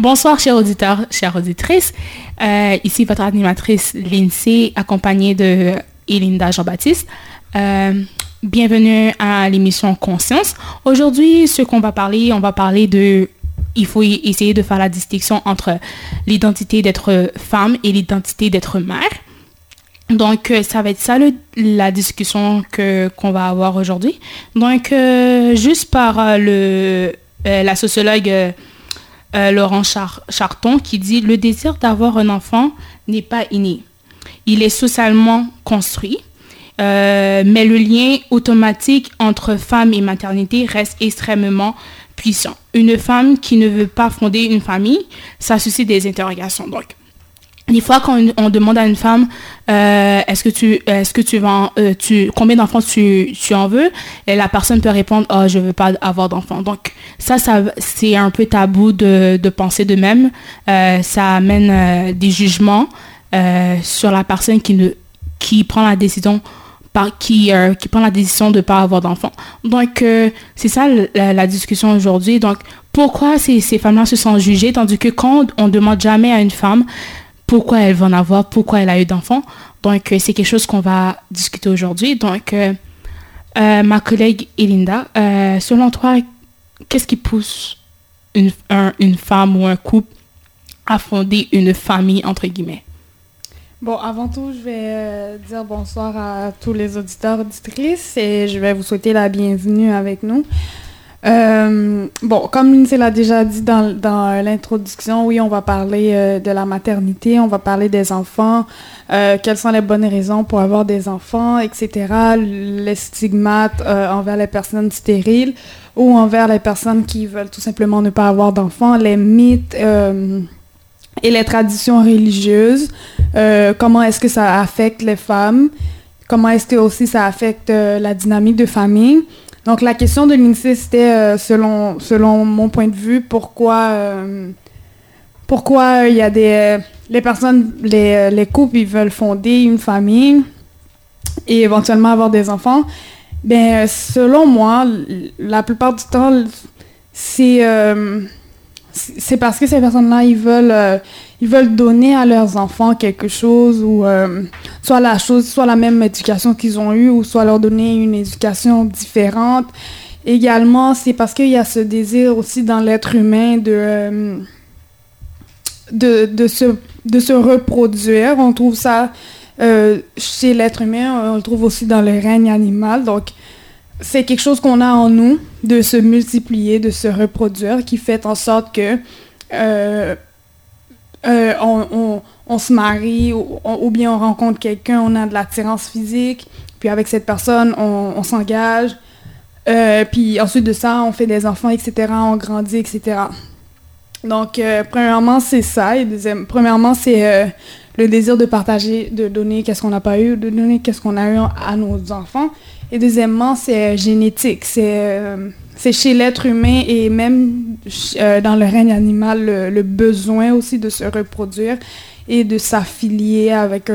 Bonsoir, chers auditeurs, chères auditrices. Euh, ici, votre animatrice Lindsay, accompagnée de Elinda Jean-Baptiste. Euh, bienvenue à l'émission Conscience. Aujourd'hui, ce qu'on va parler, on va parler de... Il faut essayer de faire la distinction entre l'identité d'être femme et l'identité d'être mère. Donc, euh, ça va être ça la discussion qu'on va avoir aujourd'hui. Donc, juste par le, la sociologue Laurent Charton qui dit Le désir d'avoir un enfant n'est pas inné. Il est socialement construit. mais le lien automatique entre femme et maternité reste extrêmement puissant. Une femme qui ne veut pas fonder une famille, ça suscite des interrogations. Des fois, quand on demande à une femme, euh, est-ce que tu, est-ce que tu vas, euh, tu, combien d'enfants tu, tu en veux, et la personne peut répondre, oh, je veux pas avoir d'enfants. Donc ça, ça, c'est un peu tabou de, de penser de même. Euh, ça amène des jugements sur la personne qui ne, qui prend la décision par, qui, qui prend la décision de ne pas avoir d'enfants. Donc, c'est ça la, discussion aujourd'hui. Donc, pourquoi ces, ces femmes-là se sont jugées, tandis que quand on ne demande jamais à une femme pourquoi elle va en avoir, pourquoi elle a eu d'enfants. Donc, euh, c'est quelque chose qu'on va discuter aujourd'hui. Donc, euh, euh, ma collègue Elinda, selon toi, qu'est-ce qui pousse une, une femme ou un couple à fonder une famille, entre guillemets? Bon, avant tout, je vais dire bonsoir à tous les auditeurs, auditrices et je vais vous souhaiter la bienvenue avec nous. Euh, bon, comme Lindsay l'a déjà dit dans, l'introduction, oui, on va parler euh, de la maternité, on va parler des enfants, euh, quelles sont les bonnes raisons pour avoir des enfants, etc., les stigmates envers les personnes stériles ou envers les personnes qui veulent tout simplement ne pas avoir d'enfants, les mythes et les traditions religieuses, comment est-ce que ça affecte les femmes, comment est-ce que aussi ça affecte la dynamique de famille. Donc la question de l'INSEE, c'était, euh, selon, selon mon point de vue, pourquoi euh, pourquoi il y a des... Les personnes, les, les, couples, ils veulent fonder une famille et éventuellement avoir des enfants. Ben, selon moi, la plupart du temps, c'est euh, c'est parce que ces personnes-là, ils veulent, euh, ils veulent donner à leurs enfants quelque chose, ou euh, soit la chose, soit la même éducation qu'ils ont eue, ou soit leur donner une éducation différente. Également, c'est parce qu'il y a ce désir aussi dans l'être humain de, euh, se, reproduire. On trouve ça chez l'être humain, on le trouve aussi dans le règne animal. C'est quelque chose qu'on a en nous, de se multiplier, de se reproduire, qui fait en sorte que euh, euh, on, se marie ou, bien on rencontre quelqu'un, on a de l'attirance physique, puis avec cette personne, on, s'engage, euh, puis ensuite de ça, on fait des enfants, etc., on grandit, etc. Donc, premièrement, c'est ça. Et deuxième, premièrement, c'est le désir de partager, de donner qu'est-ce qu'on n'a pas eu, de donner qu'est-ce qu'on a eu à nos enfants. Et deuxièmement, c'est euh, génétique. Euh, c'est chez l'être humain et même euh, dans le règne animal, le, besoin aussi de se reproduire et de s'affilier avec,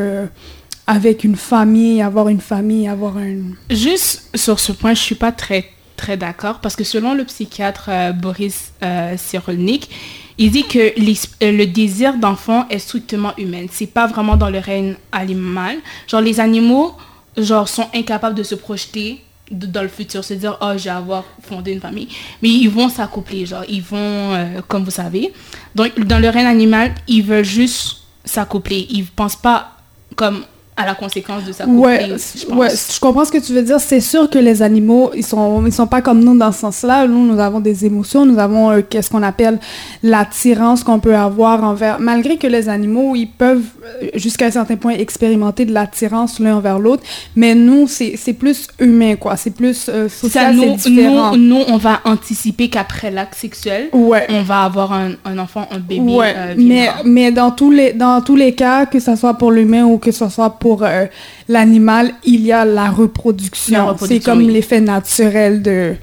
une famille, avoir une famille, avoir un... Juste sur ce point, je suis pas très, très d'accord parce que selon le psychiatre Boris Cyrulnik, il dit que le désir d'enfant est strictement humain. C'est pas vraiment dans le règne animal. Genre les animaux genre, sont incapables de se projeter dans le futur, se dire, oh, je vais avoir fondé une famille. Mais ils vont s'accoupler, genre, ils vont, euh, comme vous savez. Donc, dans le règne animal, ils veulent juste s'accoupler. Ils pensent pas comme à la conséquence de sa ouais, je ouais, je comprends ce que tu veux dire. C'est sûr que les animaux, ils sont, ils sont pas comme nous dans ce sens-là. Nous, nous avons des émotions, nous avons euh, qu'est-ce qu'on appelle l'attirance qu'on peut avoir envers. Malgré que les animaux, ils peuvent euh, jusqu'à un certain point expérimenter de l'attirance l'un envers l'autre, mais nous, c'est plus humain, quoi. C'est plus euh, social, c'est différent. Nous, nous, on va anticiper qu'après l'acte sexuel, ouais. on va avoir un, un enfant, un bébé. Ouais. mais, mais dans tous les dans tous les cas, que ce soit pour l'humain ou que ce soit pour pour euh, l'animal, il y a la reproduction. c'est comme l'effet naturel de.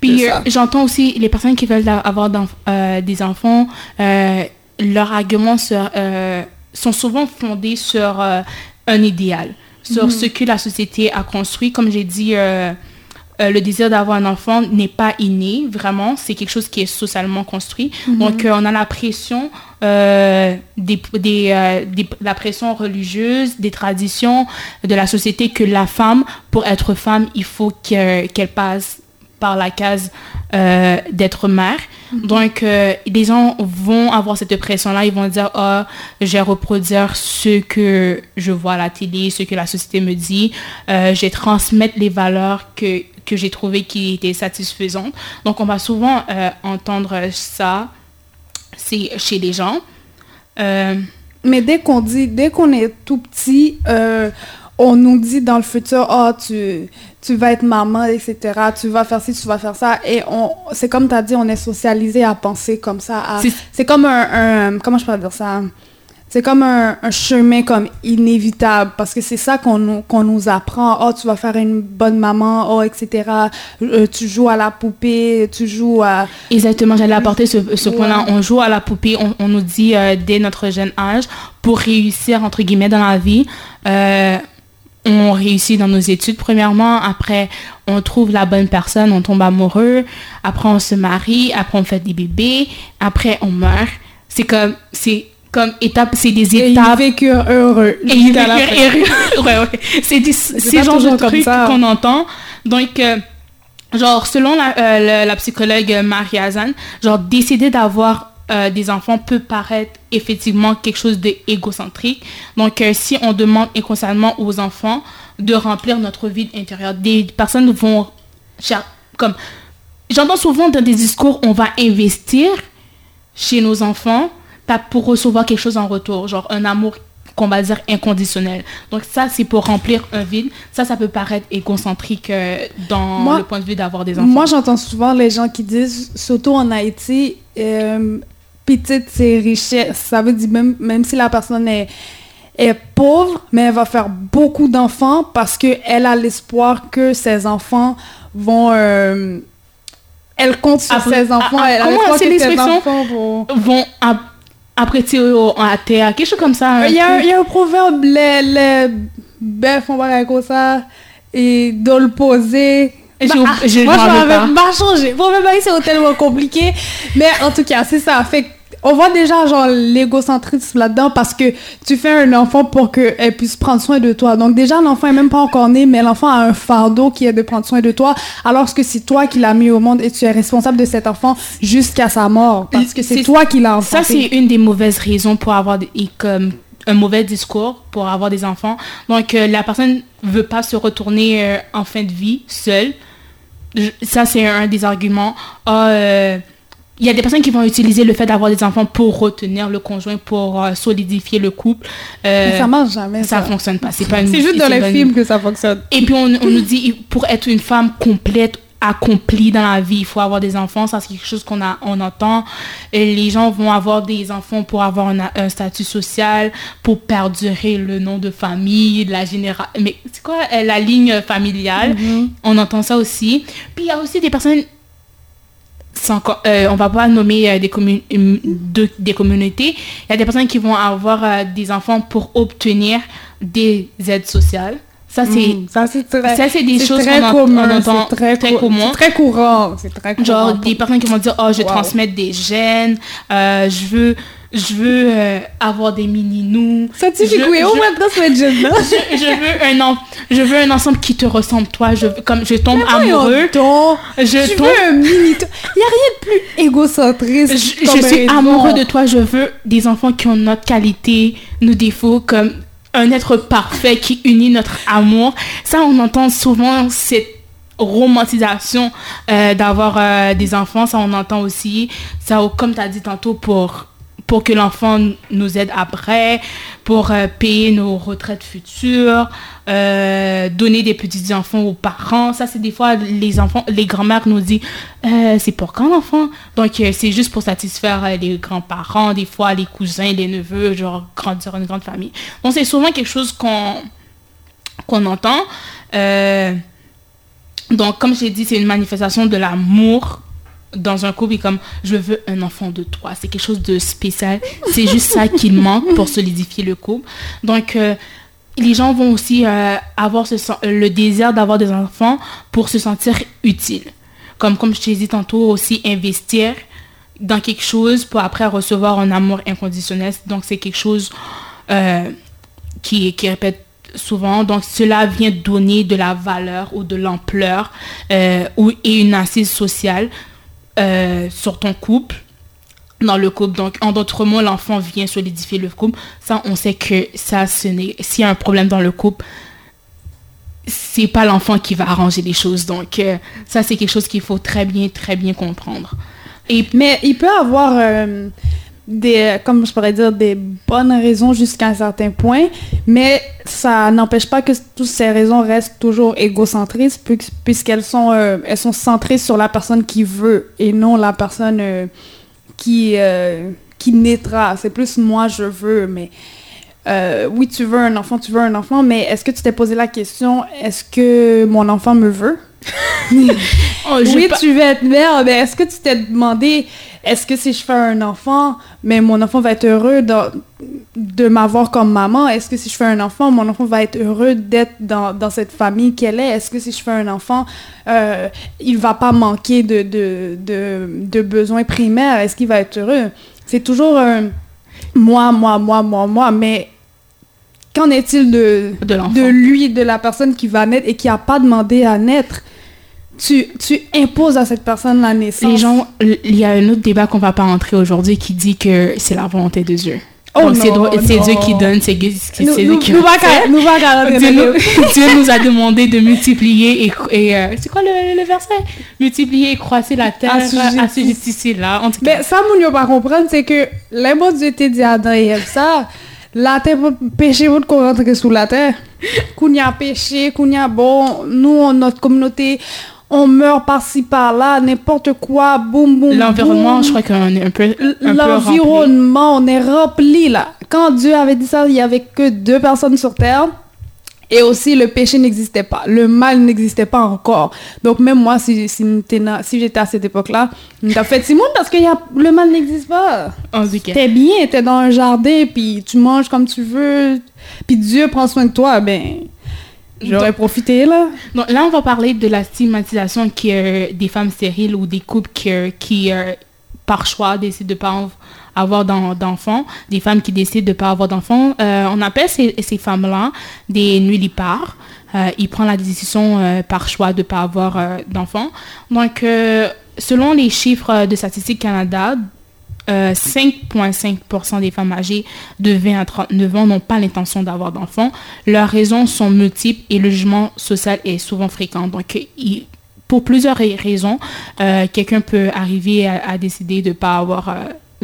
Puis euh, j'entends aussi les personnes qui veulent avoir euh, des enfants, leurs arguments sont souvent fondés sur un idéal, sur mhm. ce que la société a construit. Comme j'ai dit euh, le désir d'avoir un enfant n'est pas inné, vraiment. C'est quelque chose qui est socialement construit. Donc, euh, on a la pression, euh, des, des, des- la pression religieuse, des traditions de la société que la femme, pour être femme, il faut que- qu'elle passe par la case euh, d'être mère. Donc, euh, les gens vont avoir cette pression-là. Ils vont dire, ah, je vais reproduire ce que je vois à la télé, ce que la société me dit. Euh, je vais transmettre les valeurs que, que j'ai trouvées qui étaient satisfaisantes. Donc, on va souvent euh, entendre ça c'est chez les gens. Euh, Mais dès qu'on dit, dès qu'on est tout petit, euh, on nous dit dans le futur, ah, tu, tu vas être maman, etc. Tu vas faire ci, tu vas faire ça. Et on, c'est comme tu as dit, on est socialisé à penser comme ça. C'est- C'est comme un, un- comment je peux dire ça? C'est comme un, un chemin comme inévitable parce que c'est ça qu'on nous, qu'on nous apprend. Oh, tu vas faire une bonne maman, oh, etc. Euh, tu joues à la poupée, tu joues à... Exactement, j'allais apporter ce, ce Ouais. point-là. On joue à la poupée, on, on nous dit euh, dès notre jeune âge, pour réussir, entre guillemets, dans la vie, euh, on réussit dans nos études, premièrement. Après, on trouve la bonne personne, on tombe amoureux. Après, on se marie. Après, on fait des bébés. Après, on meurt. C'est comme, c'est comme étape, c'est des Et ils étapes. vécurent heureux. Et il jusqu'à la veut fin. rire. ouais, ouais. C'est des- ces pas genres de trucs qu'on entend. Donc, euh, genre, selon la, euh, la psychologue Marie Hazan, genre, décider d'avoir euh, des enfants peut paraître effectivement quelque chose d'égocentrique. Donc, euh, si on demande inconsciemment aux enfants de remplir notre vide intérieur, des personnes vont... Comme, j'entends souvent dans des discours, on va investir chez nos enfants pour recevoir quelque chose en retour, genre un amour qu'on va dire inconditionnel. Donc ça, c'est pour remplir un vide. Ça, ça peut paraître égocentrique euh, dans Moi- le point de vue d'avoir des enfants. Moi, j'entends souvent les gens qui disent, surtout en Haïti, euh, petite, c'est richesse. Ça veut dire même, même si la personne est, est pauvre, mais elle va faire beaucoup d'enfants parce qu'elle a l'espoir que ses enfants vont... euh, elle compte sur Après- ses enfants. ah, ah, elle a l'espoir que ses enfants vont... vont ap- apprêter au- à terre, quelque chose comme ça. Il y, a, truc. il y a un proverbe, les, les bœufs font pas comme ça, et doivent le poser. J'ai Bah, ah, je moi, je rappelle pas changé. Proverbe, c'est tellement compliqué. Mais en tout cas, c'est ça. Fait on voit déjà genre l'égocentrisme là-dedans parce que tu fais un enfant pour qu'elle puisse prendre soin de toi. Donc déjà, l'enfant est même pas encore né, mais l'enfant a un fardeau qui est de prendre soin de toi, alors que c'est toi qui l'as mis au monde et tu es responsable de cet enfant jusqu'à sa mort. Parce que c'est toi qui l'as Ça, enfanté. c'est une des mauvaises raisons pour avoir des, comme un mauvais discours pour avoir des enfants. Donc, euh, la personne veut pas se retourner euh, en fin de vie seule. Ça, c'est un des arguments. Ah, euh, il y a des personnes qui vont utiliser le fait d'avoir des enfants pour retenir le conjoint, pour euh, solidifier le couple. Euh, Mais ça marche jamais. ça Ça, fonctionne pas. C'est pas une- C'est juste dans les bonne- films que ça fonctionne. et puis on, on nous dit pour être une femme complète, accomplie dans la vie, il faut avoir des enfants. Ça c'est quelque chose qu'on a, on entend. Et les gens vont avoir des enfants pour avoir un, un statut social, pour perdurer le nom de famille, la génération. Mais c'est quoi euh, la ligne familiale? On entend ça aussi. Puis il y a aussi des personnes sans, euh, on va pas nommer euh, des, commun- hum, de- des communautés. Il y a des personnes qui vont avoir euh, des enfants pour obtenir des aides sociales. Ça, c'est Mm, ça c'est très, ça, c'est des choses très qu'on commun, on entend c'est très, très cou- commun. c'est très courant, c'est très courant. Genre des personnes qui vont dire oh je vais Wow. transmettre des gènes, euh, je veux je veux euh, avoir des mini nous. Scientifique, je- oui, au moins transmettre jeune là. je, je veux un en- je veux un ensemble qui te ressemble toi. Je comme je tombe amoureux, je tu tombe veux un mini... Il n'y a rien de plus égocentriste. je, je suis amoureux de toi, je veux des enfants qui ont notre qualité, nos défauts, comme un être parfait qui unit notre amour. Ça, on entend souvent cette romantisation euh, d'avoir euh, des enfants, ça on entend aussi. Ça, comme tu as dit tantôt, pour, pour que l'enfant nous aide après, pour euh, payer nos retraites futures, euh, donner des petits enfants aux parents. Ça, c'est des fois les enfants, les grands-mères nous disent Euh, c'est pour quand l'enfant? Donc, c'est juste pour satisfaire les grands-parents, des fois les cousins, les neveux, genre grandir une grande famille. Donc, c'est souvent quelque chose qu'on qu'on entend. Donc, comme j'ai dit, c'est une manifestation de l'amour dans un couple comme je veux un enfant de toi. C'est quelque chose de spécial. C'est juste ça qu'il manque pour solidifier le couple. Donc, euh, les gens vont aussi euh, avoir le désir d'avoir des enfants pour se sentir utile. Comme, comme je t'ai dit tantôt, aussi investir dans quelque chose pour après recevoir un amour inconditionnel. Donc, c'est quelque chose euh, qui, qui répète souvent. Donc, cela vient donner de la valeur ou de l'ampleur euh, et une assise sociale euh, sur ton couple dans le couple. Donc, en d'autres mots, l'enfant vient solidifier le couple. Ça, on sait que ça, ce n'est... S'il y a un problème dans le couple, c'est pas l'enfant qui va arranger les choses. Donc, euh, ça, c'est quelque chose qu'il faut très bien, très bien comprendre. Et, mais il peut avoir euh, des, comme je pourrais dire, des bonnes raisons jusqu'à un certain point, mais ça n'empêche pas que toutes ces raisons restent toujours égocentristes, puisqu'elles sont, euh, elles sont centrées sur la personne qui veut et non la personne qui, qui naîtra. C'est plus moi, je veux, mais euh, oui, tu veux un enfant, tu veux un enfant, mais est-ce que tu t'es posé la question, est-ce que mon enfant me veut? Oh, oui, tu veux être mère, mais est-ce que tu t'es demandé, est-ce que si je fais un enfant, mais mon enfant va être heureux de, de m'avoir comme maman? Est-ce que si je fais un enfant, mon enfant va être heureux d'être dans, dans, cette famille qu'elle est? Est-ce que si je fais un enfant, euh, il va pas manquer de, de, de, de besoins primaires? Est-ce qu'il va être heureux? C'est toujours un moi, moi, moi, moi, moi, mais Qu'en est-il de, de, lui, de la personne qui va naître et qui n'a pas demandé à naître? Tu, tu, imposes à cette personne la naissance. Les gens, il y a un autre débat qu'on va pas entrer aujourd'hui qui dit que c'est la volonté de Dieu. Oh c'est Dieu qui donne, c'est Dieu qui nous, nous, nous, Dieu, Dieu nous a demandé de multiplier et, et euh, c'est quoi le, le, verset? Multiplier et croître la terre, assujettir là. Mais ça, mon pas comprendre, c'est que les mots Dieu t'a dit à Adam et ça la terre péché votre qu'on rentre sous la terre qu'on y a péché qu'on y a bon nous notre communauté on meurt par-ci par-là, n'importe quoi, boum, boum. L'environnement, je crois qu'on est un peu. L'environnement, on est rempli là. Quand Dieu avait dit ça, il n'y avait que deux personnes sur terre. Et aussi, le péché n'existait pas. Le mal n'existait pas encore. Donc, même moi, si, si, si j'étais à cette époque-là, t'as fait Simon parce que y a, le mal n'existe pas. T'es bien, t'es dans un jardin, puis tu manges comme tu veux, puis Dieu prend soin de toi, ben... J'aurais profité, là. Donc, là, on va parler de la stigmatisation qui, est des femmes stériles ou des couples qui, qui euh, par choix, décident de pas avoir d'enfants, des femmes qui décident de ne pas avoir d'enfants. Euh, on appelle ces, ces femmes-là des nullipares. Euh, ils prennent la décision euh, par choix de ne pas avoir euh, d'enfants. Donc, selon les chiffres de Statistique Canada, 5,5% des femmes âgées de 20 à 39 ans n'ont pas l'intention d'avoir d'enfants. Leurs raisons sont multiples et le jugement social est souvent fréquent. Donc, pour plusieurs raisons, quelqu'un peut arriver à, décider de ne pas avoir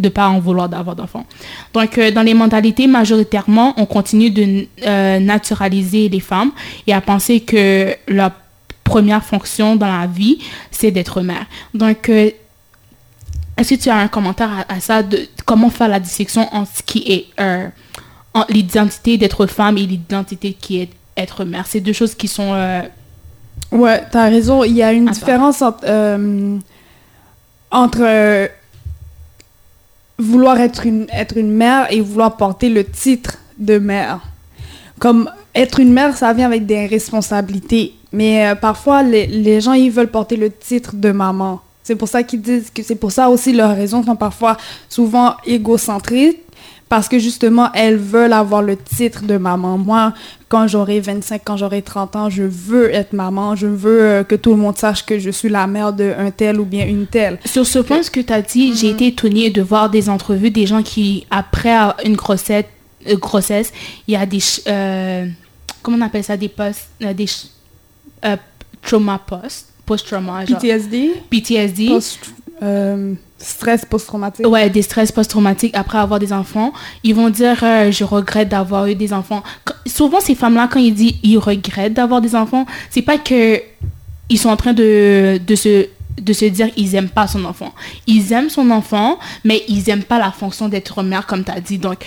de pas en vouloir d'avoir d'enfants. Donc, euh, dans les mentalités, majoritairement, on continue de euh, naturaliser les femmes et à penser que la première fonction dans la vie, c'est d'être mère. Donc, euh, est-ce que tu as un commentaire à, ça de comment faire la distinction entre ce qui est l'identité d'être femme et l'identité qui est être mère? C'est deux choses qui sont... ouais, tu as raison. Il y a une différence entre, entre vouloir être une, être une mère et vouloir porter le titre de mère. Comme être une mère, ça vient avec des responsabilités. Mais euh, parfois, les, les, gens, ils veulent porter le titre de maman. C'est pour ça qu'ils disent que c'est pour ça aussi leurs raisons sont parfois souvent égocentriques parce que justement, elles veulent avoir le titre de maman. Moi, quand j'aurai 25, quand j'aurai 30 ans, je veux être maman. Je veux euh, que tout le monde sache que je suis la mère d'un tel ou bien une telle. Sur ce point, ce que tu as dit, j'ai mhm. été étonnée de voir des entrevues des gens qui, après une grossesse, euh, grossesse il y a des... Euh, comment on appelle ça Des postes... des trauma post post-trauma. PTSD. PTSD. Post, Stress post-traumatique. Ouais, des stress post-traumatiques après avoir des enfants. Ils vont dire euh, je regrette d'avoir eu des enfants. souvent ces femmes-là quand ils disent ils regrettent d'avoir des enfants, c'est pas que ils sont en train de, de se de se dire ils aiment pas son enfant. Ils aiment son enfant, mais ils aiment pas la fonction d'être mère comme tu as dit. Donc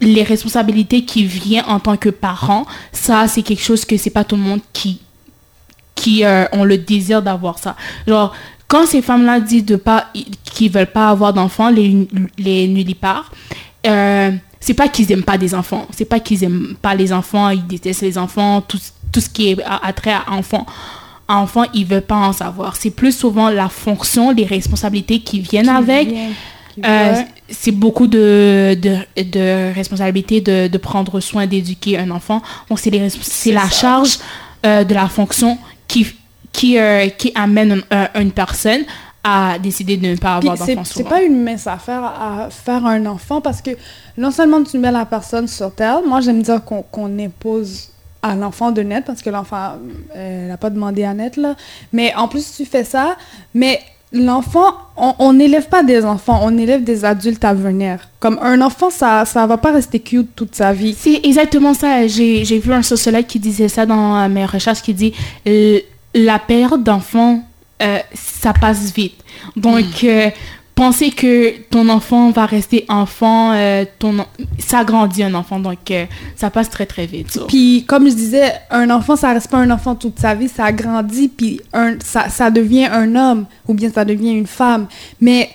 les responsabilités qui viennent en tant que parent, ça c'est quelque chose que c'est pas tout le monde qui qui euh, ont le désir d'avoir ça. Genre quand ces femmes-là disent de pas, qu'ils veulent pas avoir d'enfants, les, les nullipares, euh, c'est pas qu'ils aiment pas des enfants, c'est pas qu'ils aiment pas les enfants, ils détestent les enfants, tout, tout ce qui est à, trait à enfants. Enfants, ils veulent pas en savoir. C'est plus souvent la fonction, les responsabilités qui viennent avec. Euh, c'est beaucoup de, de, de responsabilités de, de, prendre soin d'éduquer un enfant. Donc, c'est, c'est la charge euh, de la fonction qui, qui, euh, qui amène une personne à décider de ne pas avoir d'enfant C'est pas une mince affaire à faire un enfant parce que non seulement tu mets la personne sur terre, moi j'aime dire qu'on impose à l'enfant de naître parce que l'enfant n'a pas demandé à naître là. Mais en plus tu fais ça, mais l'enfant, on n'élève pas des enfants, on élève des adultes à venir. Comme un enfant, ça ça va pas rester cute toute sa vie. C'est exactement ça. J'ai vu un sociologue qui disait ça dans mes recherches, qui dit la période d'enfant, euh, ça passe vite. Donc, mm. euh, penser que ton enfant va rester enfant, euh, ton, ça grandit un enfant, donc euh, ça passe très très vite. Puis comme je disais, un enfant, ça reste pas un enfant toute sa vie, ça grandit, puis un, ça, devient un homme, ou bien ça devient une femme. Mais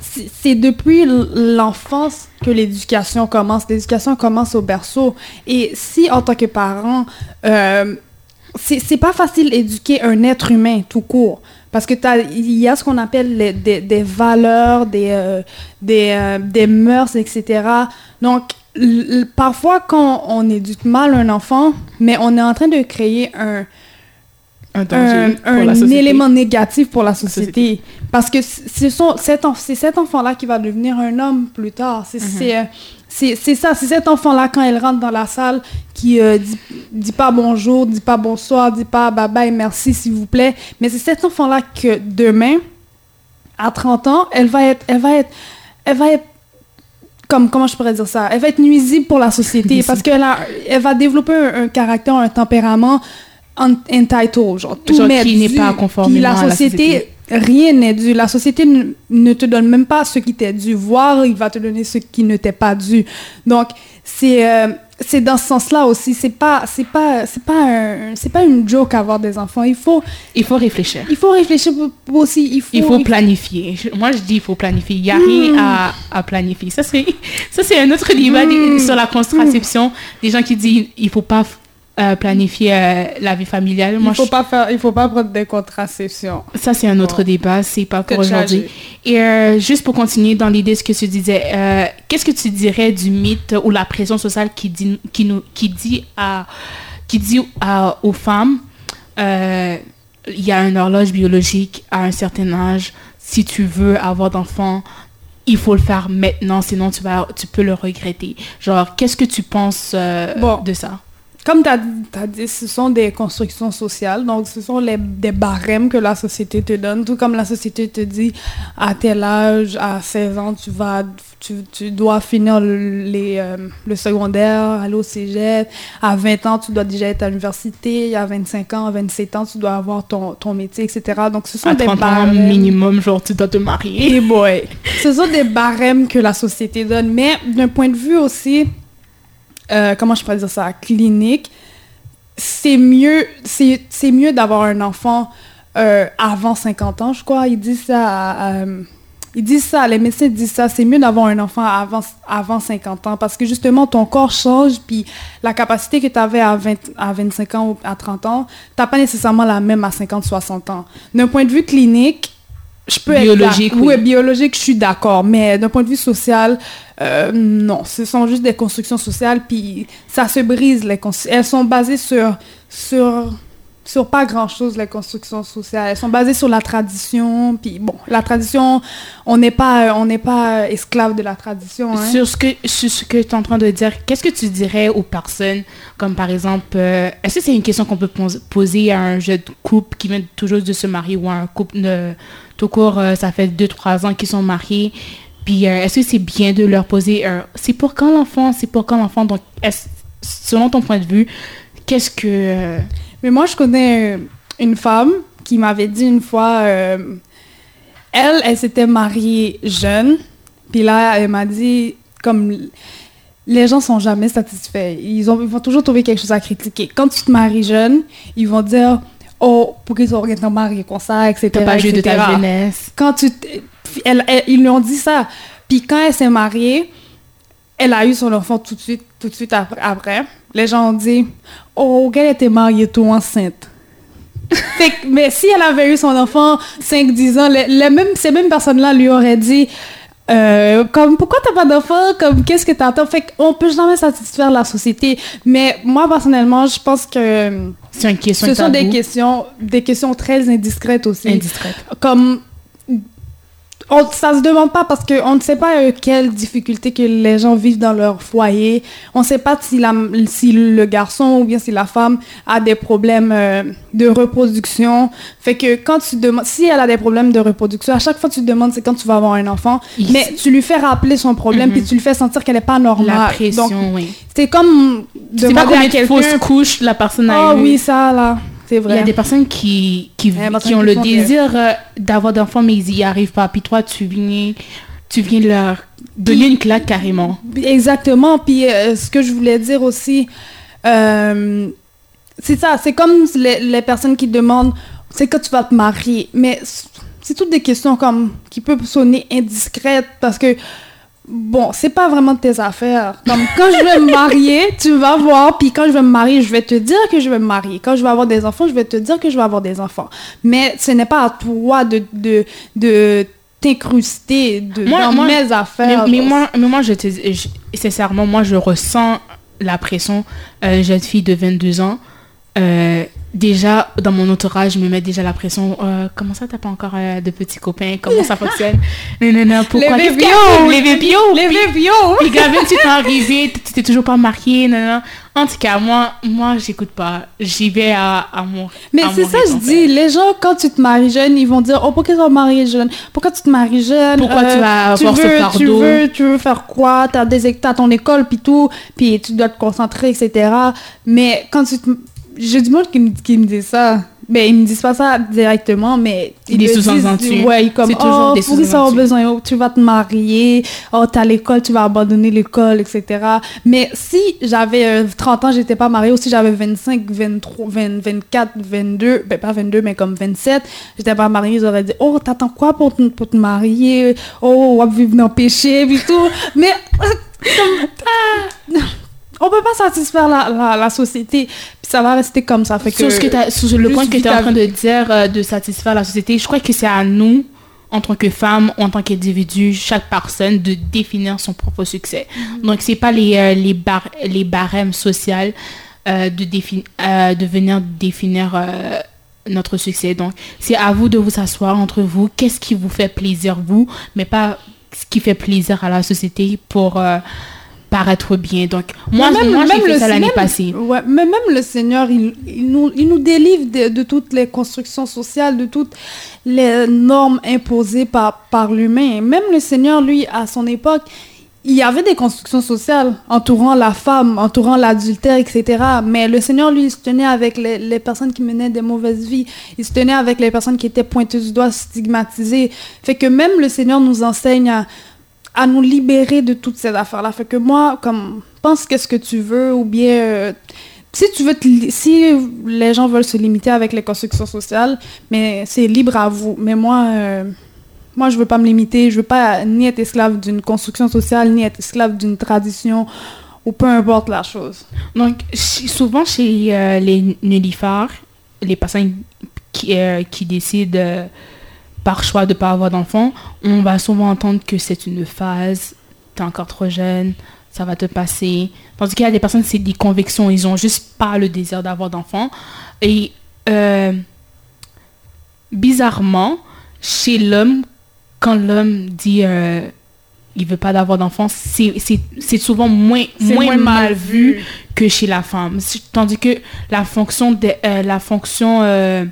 c'est depuis l'enfance que l'éducation commence. L'éducation commence au berceau. Et si, en tant que parent, euh, c'est pas facile d'éduquer un être humain tout court. Parce que il y a ce qu'on appelle les, des, des, valeurs, des, euh, des, euh, des, mœurs, etc. Donc, parfois, quand on éduque mal un enfant, mais on est en train de créer un, un, un, élément négatif pour la société. Parce que c'est cet, cet enfant-là qui va devenir un homme plus tard. C'est mm-hmm. euh, c'est ça, c'est cet enfant-là, quand elle rentre dans la salle, qui euh, dit, dit, pas bonjour, dit pas bonsoir, dit pas bye bye, merci, s'il vous plaît. Mais c'est cet enfant-là que demain, à 30 ans, elle va être, elle va être, elle va être comme, comment je pourrais dire ça? Elle va être nuisible pour la société parce qu'elle elle va développer un, caractère, un tempérament entitled, genre tout genre qui n'est pas société, à la société rien n'est dû. La société ne te donne même pas ce qui t'est dû. Voire, il va te donner ce qui ne t'est pas dû. Donc, c'est euh, c'est dans ce sens-là aussi. C'est pas c'est pas c'est pas c'est pas une joke avoir des enfants. Il faut il faut réfléchir. Il faut réfléchir aussi. Il faut il faut planifier. Moi, je dis il faut planifier. Il y a rien hmm. à, à, planifier. Ça c'est ça c'est un autre débat hmm. sur la contraception. Des gens qui disent il faut pas euh, planifier euh, la vie familiale. Moi, il faut pas faire, il faut pas prendre des contraceptions. Ça c'est un autre débat, c'est pas pour aujourd'hui. Et euh, juste pour continuer dans l'idée ce que tu disais, qu'est-ce que tu dirais du mythe ou la pression sociale qui dit, qui nous, qui dit à, qui dit à, aux femmes, il y a une horloge biologique à un certain âge. Si tu veux avoir d'enfants, il faut le faire maintenant, sinon tu vas, tu peux le regretter. Genre, qu'est-ce que tu penses de ça? Comme tu as, dit, ce sont des constructions sociales, donc ce sont les, des barèmes que la société te donne, tout comme la société te dit à tel âge, à 16 ans, tu vas tu, tu dois finir le, les, euh, le secondaire, aller au cégep, à 20 ans, tu dois déjà être à l'université, à 25 ans, à 27 ans, tu dois avoir ton, ton métier, etc. Donc ce sont à des 30 barèmes... ans minimum, genre tu dois te marier. Et boy! ce sont des barèmes que la société donne, mais d'un point de vue aussi euh, comment je pourrais dire ça, clinique, c'est mieux, c'est mieux d'avoir un enfant euh, avant 50 ans, je crois. Ils disent ça, euh, ils disent ça, les médecins disent ça, c'est mieux d'avoir un enfant avant, avant 50 ans parce que justement, ton corps change, puis la capacité que tu avais à, 20, à 25 ans ou à 30 ans, tu pas nécessairement la même à 50, 60 ans. D'un point de vue clinique, je peux biologique, être oui. biologique, je suis d'accord, mais d'un point de vue social, euh, non, ce sont juste des constructions sociales, puis ça se brise les elles sont basées sur sur sur pas grand chose les constructions sociales, elles sont basées sur la tradition, puis bon, la tradition, on n'est pas on pas esclave de la tradition. Hein. Sur ce que sur ce que tu es en train de dire, qu'est-ce que tu dirais aux personnes comme par exemple, euh, est-ce que c'est une question qu'on peut poser à un jeune couple qui vient toujours de se marier ou à un couple de tout court, euh, ça fait 2-3 ans qu'ils sont mariés. Puis euh, est-ce que c'est bien de leur poser c'est pour quand l'enfant, c'est pour quand l'enfant? Donc, selon ton point de vue, qu'est-ce que... Euh, Mais moi, je connais une femme qui m'avait dit une fois, elle, elle s'était mariée jeune. Puis là, elle m'a dit, comme les gens sont jamais satisfaits. Ils, ont, ils vont toujours trouver quelque chose à critiquer. Quand tu te maries jeune, ils vont dire oh, pour qu'ils soient mariés comme ça, etc. T'as pas joué de ta jeunesse. Quand tu... ils lui ont dit ça. Puis quand elle s'est mariée, elle a eu son enfant tout de suite, tout de suite après. Les gens ont dit, oh, qu'elle était mariée tout enceinte. Fait mais si elle avait eu son enfant 5-10 ans, les, les mêmes, ces mêmes personnes-là lui auraient dit, euh, comme, pourquoi t'as pas d'enfant? Comme, qu'est-ce que t'attends? Fait qu'on peut jamais satisfaire la société. Mais moi, personnellement, je pense que C'est une question ce sont des questions, des questions très indiscrètes aussi indiscrète. comme on, ça se demande pas parce qu'on ne sait pas euh, quelles difficultés que les gens vivent dans leur foyer. On ne sait pas si, la, si le garçon ou bien si la femme a des problèmes euh, de reproduction. Fait que quand tu demandes, si elle a des problèmes de reproduction, à chaque fois que tu te demandes c'est quand tu vas avoir un enfant, Il- mais tu lui fais rappeler son problème Mhm. puis tu lui fais sentir qu'elle n'est pas normale. La pression, Donc, oui. c'est comme C'est pas demander à quelqu'un. fausses couches la personne a Oh eu. oui, ça là, c'est Il y a des personnes qui, qui, ont qui le que- désir euh, d'avoir d'enfants, mais ils n'y arrivent pas. Puis toi, tu viens, tu viens leur donner une claque carrément. Exactement. Puis euh, ce que je voulais dire aussi, euh, c'est ça. C'est comme les, les personnes qui demandent, c'est quand tu vas te marier. Mais c'est toutes des questions comme qui peuvent sonner indiscrètes parce que bon, c'est pas vraiment tes affaires. Comme quand je vais me marier, tu vas voir. Puis quand je vais me marier, je vais te dire que je vais me marier. Quand je vais avoir des enfants, je vais te dire que je vais avoir des enfants. Mais ce n'est pas à toi de de de t'incruster de, Moi- dans moi- mes Mais, affaires. mais moi, mais moi, je te je- sincèrement, moi, je ressens la pression. Euh, jeune fille de 22 ans. Euh, déjà, dans mon entourage, je me mets déjà la pression. Euh, comment ça, t'as pas encore euh, de petits copains? Comment ça fonctionne? Non, non, non, pourquoi Les arrive? Les vébios Les vébios! Puis Gavin, tu t'es arrivé, tu t'es toujours pas marié, non, non. En tout cas, moi, moi, j'écoute pas. J'y vais à, à mon. Mais c'est ça, je dis, les gens, quand tu te maries jeune, ils vont dire, oh, pourquoi tu vas te marier jeune? Pourquoi tu te maries jeune? Pourquoi tu vas avoir ce veux, Tu fardeau? veux, tu veux faire quoi? T'as des, t'as ton école, puis tout, puis tu dois te concentrer, etc. Mais quand tu te... J'ai du monde qui me, qui me dit ça. Mais ils me disent pas ça directement, mais ils Des sous-entendus. Ouais, ils comme, C'est toujours oh, des pourquoi ça sous-entendus. besoin? Oh, tu vas te marier, oh, t'as l'école, tu vas abandonner l'école, etc. Mais si j'avais euh, 30 ans, j'étais pas mariée, ou si j'avais 25, 23, 20, 24, 22, ben pas 22, mais comme 27, j'étais pas mariée, ils auraient dit, oh, t'attends quoi pour te, pour te marier? Oh, on va vivre dans le péché, puis tout. Mais, euh, comme, ah, on peut pas satisfaire la, la, la société, puis ça va rester comme ça. Fait que, Sur, ce que sur le point que tu es en train de dire, euh, de satisfaire la société, je crois que c'est à nous, en tant que femmes, en tant qu'individu, chaque personne, de définir son propre succès. Donc, c'est pas les, euh, les, bar- les barèmes sociaux euh, de, défi- de venir définir notre succès. Donc, c'est à vous de vous asseoir entre vous. Qu'est-ce qui vous fait plaisir, vous, mais pas ce qui fait plaisir à la société pour euh, paraître bien. Donc, moi, Mais moi j'ai fait le- ça l'année même- passée. Ouais, mais même le Seigneur, il, il nous, il nous délivre de, de toutes les constructions sociales, de toutes les normes imposées par, par l'humain. Même le Seigneur, lui, à son époque, il y avait des constructions sociales entourant la femme, entourant l'adultère, etc. Mais le Seigneur, lui, il se tenait avec les, les personnes qui menaient des mauvaises vies. Il se tenait avec les personnes qui étaient pointées du doigt, stigmatisées. Fait que même le Seigneur nous enseigne à, à nous libérer de toutes ces affaires-là. Fait que moi, comme, pense qu'est-ce que tu veux, ou bien, euh, si tu veux, te si les gens veulent se limiter avec les constructions sociales, mais c'est libre à vous. Mais moi, euh, moi, je veux pas me limiter. Je veux pas ni être esclave d'une construction sociale, ni être esclave d'une tradition, ou peu importe la chose. Donc, souvent chez euh, les nullifères, les personnes qui, euh, qui décident par choix de ne pas avoir d'enfants, on va souvent entendre que c'est une phase, tu es encore trop jeune, ça va te passer. Tandis qu'il y a des personnes, c'est des convictions, ils ont juste pas le désir d'avoir d'enfants. Et euh, bizarrement, chez l'homme, quand l'homme dit euh, il veut pas d'avoir d'enfants, c'est souvent moins, mal vu que chez la femme. Tandis que la fonction, de, euh, la fonction euh,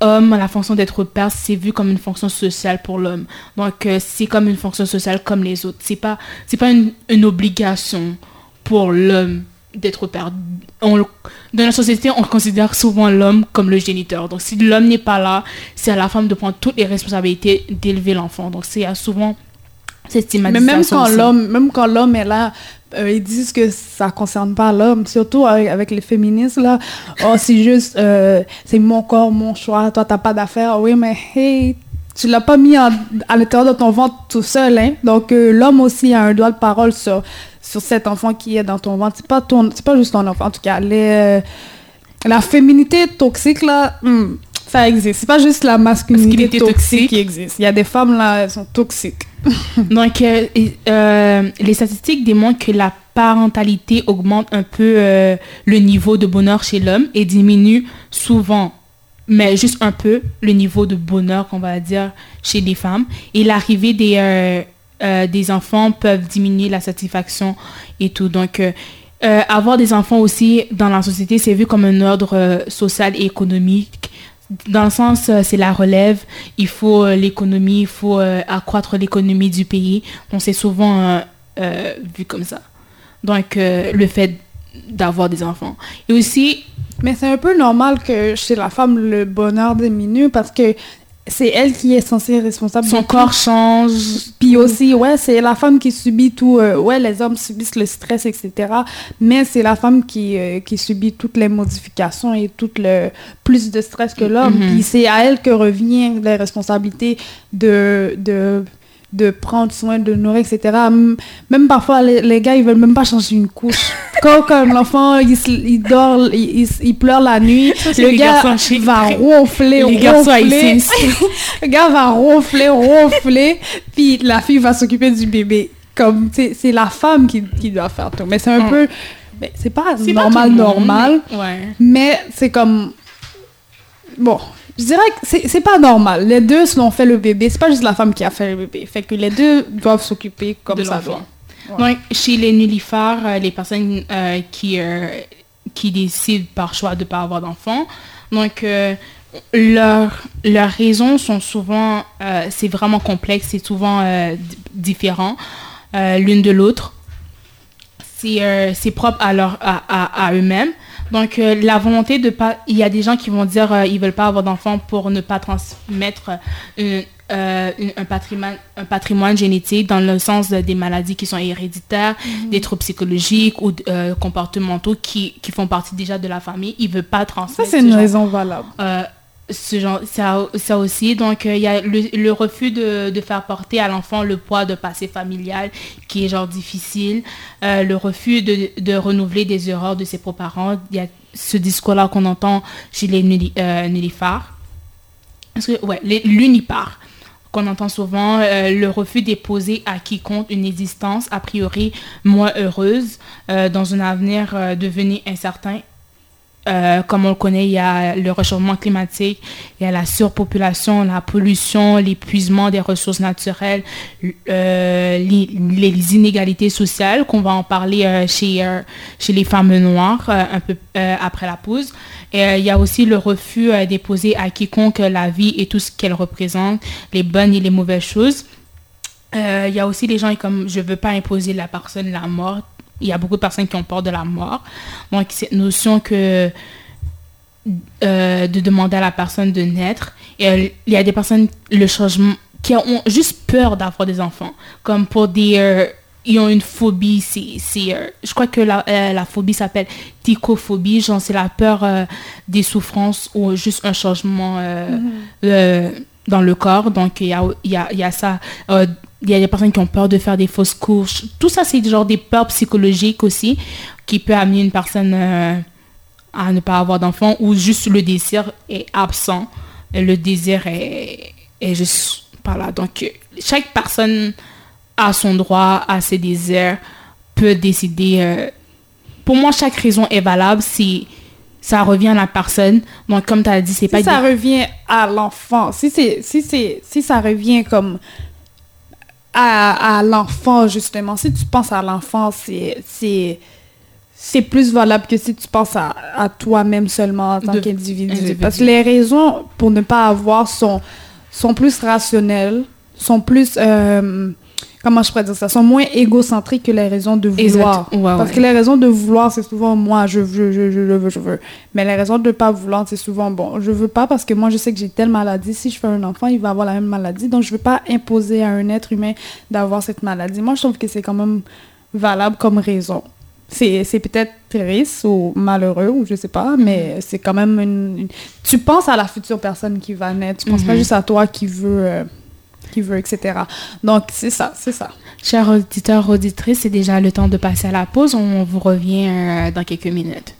homme, la fonction d'être père, c'est vu comme une fonction sociale pour l'homme. Donc, euh, c'est comme une fonction sociale comme les autres. C'est pas, c'est pas une, obligation pour l'homme d'être père. Dans la société, on considère souvent l'homme comme le géniteur. Donc, si l'homme n'est pas là, c'est à la femme de prendre toutes les responsabilités d'élever l'enfant. Donc, c'est souvent cette Mais stigmatisation même quand l'homme, même quand l'homme est là, euh, ils disent que ça concerne pas l'homme, surtout avec, avec les féministes là. Oh, c'est juste, euh, c'est mon corps, mon choix. Toi, t'as pas d'affaires. Oui, mais hey, tu l'as pas mis à l'intérieur de ton ventre tout seul, hein. Donc, euh, l'homme aussi a un droit de parole sur, sur cet enfant qui est dans ton ventre. C'est pas ton, c'est pas juste ton enfant. En tout cas, les, la féminité toxique, là, hmm, ça existe. C'est pas juste la masculinité, toxique, qui existe. Il y a des femmes, là, elles sont toxiques. Donc, euh, euh, les statistiques démontrent que la parentalité augmente un peu euh, le niveau de bonheur chez l'homme et diminue souvent, mais juste un peu, le niveau de bonheur, qu'on va dire, chez les femmes. Et l'arrivée des, des enfants peuvent diminuer la satisfaction et tout. Donc, avoir des enfants aussi dans la société, c'est vu comme un ordre social et économique dans le sens, euh, c'est la relève, il faut euh, l'économie, il faut euh, accroître l'économie du pays. On s'est souvent vu comme ça. Donc, le fait d'avoir des enfants. Et aussi... Mais c'est un peu normal que chez la femme, le bonheur diminue parce que c'est elle qui est censée être responsable. Son corps change. Puis aussi, ouais, c'est la femme qui subit tout. Euh, ouais, les hommes subissent le stress, etc. Mais c'est la femme qui, euh, qui subit toutes les modifications et tout le plus de stress que l'homme. Mm-hmm. Puis c'est à elle que revient les responsabilités de, de de prendre soin de nourrir, etc. Même parfois, les, gars, ils veulent même pas changer une couche. Quand, comme l'enfant, il, il, dort, il, il, pleure la nuit, le gars va ronfler, ronfler. le gars va ronfler, ronfler, puis la fille va s'occuper du bébé. Comme, c'est la femme qui, qui, doit faire tout. Mais c'est un peu... C'est pas normal, normal. Mais c'est comme... Bon, je dirais que c'est pas normal. Les deux l'ont fait le bébé. C'est pas juste la femme qui a fait le bébé. Fait que les deux doivent s'occuper comme ça Donc, chez les nullifaires, euh, les personnes euh, qui, euh, qui décident par choix de ne pas avoir d'enfants, donc leurs leurs raisons sont souvent, c'est vraiment complexe, c'est souvent différent l'une de l'autre. C'est propre à, leur, à, à, à eux-mêmes. Donc, euh, la volonté de pas... Il y a des gens qui vont dire qu'ils euh, ils veulent pas avoir d'enfants pour ne pas transmettre euh, un, patrimoine, un patrimoine génétique dans le sens des maladies qui sont héréditaires, mhm. des troubles psychologiques ou comportementaux qui, qui, font partie déjà de la famille. Ils ne veulent pas transmettre. Ça, c'est une raison valable ce genre, ça, ça aussi. Donc, il y a le, refus de, faire porter à l'enfant le poids de passé familial qui est genre difficile. le refus de, renouveler des erreurs de ses parents. Il y a ce discours-là qu'on entend chez les nullifars. Que, ouais, l'unipar qu'on entend souvent, le refus d'épouser à quiconque une existence a priori moins heureuse dans un avenir devenu incertain euh, comme on le connaît, il y a le réchauffement climatique, il y a la surpopulation, la pollution, l'épuisement des ressources naturelles, euh, les, inégalités sociales, qu'on va en parler euh, chez, les femmes noires un peu après la pause. Et il y a aussi le refus d'épouser à quiconque la vie et tout ce qu'elle représente, les bonnes et les mauvaises choses. Il y a aussi les gens comme je ne veux pas imposer la personne la mort il y a beaucoup de personnes qui ont peur de la mort. Donc, cette notion que euh, de demander à la personne de naître. Et il y a des personnes, le changement, qui ont juste peur d'avoir des enfants. Comme pour des... Euh, ils ont une phobie, c'est, euh, je crois que la, la phobie s'appelle ticophobie, genre c'est la peur des souffrances ou juste un changement mm-hmm. dans le corps. Donc il y a, y, a, y a, ça il y a des personnes qui ont peur de faire des fausses couches. Tout ça, c'est genre des peurs psychologiques aussi qui peut amener une personne euh, à ne pas avoir d'enfant ou juste le désir est absent. Le désir est, est juste pas là. Donc, chaque personne a son droit à ses désirs, peut décider. Euh, pour moi, chaque raison est valable si ça revient à la personne. Donc, comme tu as dit, c'est pas... Si ça revient à l'enfant, si, si, si ça revient comme à, l'enfant, justement. Si tu penses à l'enfant, c'est c'est plus valable que si tu penses à, à toi-même seulement en tant qu'individu. Parce que les raisons pour ne pas avoir sont, sont plus rationnelles, sont plus... Euh, comment je pourrais dire ça, sont moins égocentriques que les raisons de vouloir. Parce que les raisons de vouloir, c'est souvent moi, je veux, je, je, veux, je veux. Mais les raisons de ne pas vouloir, c'est souvent bon, je veux pas parce que moi, je sais que j'ai telle maladie. Si je fais un enfant, il va avoir la même maladie. Donc, je veux pas imposer à un être humain d'avoir cette maladie. Moi, je trouve que c'est quand même valable comme raison. C'est, c'est peut-être triste ou malheureux, ou je sais pas, mais c'est quand même une, une- Tu penses à la future personne qui va naître. Tu penses pas Mhm. juste à toi qui veut... euh, qui veut, etc. Donc, c'est ça, c'est ça. Chers auditeurs, auditrices, c'est déjà le temps de passer à la pause. On vous revient euh, dans quelques minutes.